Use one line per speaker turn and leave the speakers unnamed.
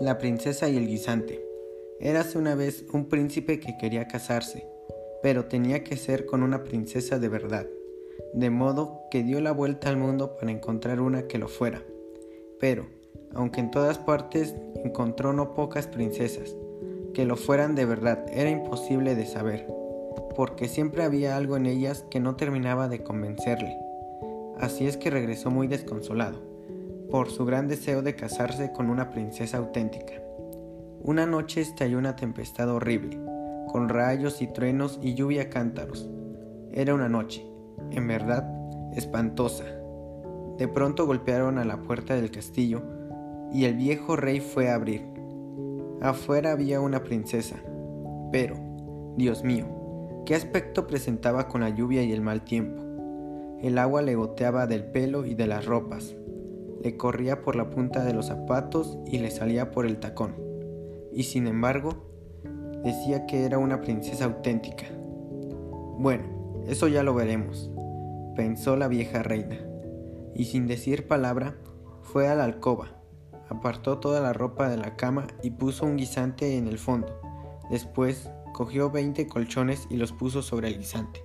La princesa y el guisante. Érase una vez un príncipe que quería casarse, pero tenía que ser con una princesa de verdad, de modo que dio la vuelta al mundo para encontrar una que lo fuera. Pero, aunque en todas partes encontró no pocas princesas, que lo fueran de verdad era imposible de saber, porque siempre había algo en ellas que no terminaba de convencerle. Así es que regresó muy desconsolado por su gran deseo de casarse con una princesa auténtica. Una noche estalló una tempestad horrible, con rayos y truenos y lluvia a cántaros. Era una noche, en verdad, espantosa. De pronto golpearon a la puerta del castillo y el viejo rey fue a abrir. Afuera había una princesa, pero, Dios mío, qué aspecto presentaba con la lluvia y el mal tiempo. El agua le goteaba del pelo y de las ropas, le corría por la punta de los zapatos y le salía por el tacón. Y sin embargo, decía que era una princesa auténtica. Bueno, eso ya lo veremos, pensó la vieja reina, y sin decir palabra, fue a la alcoba, apartó toda la ropa de la cama y puso un guisante en el fondo. Después cogió veinte colchones y los puso sobre el guisante.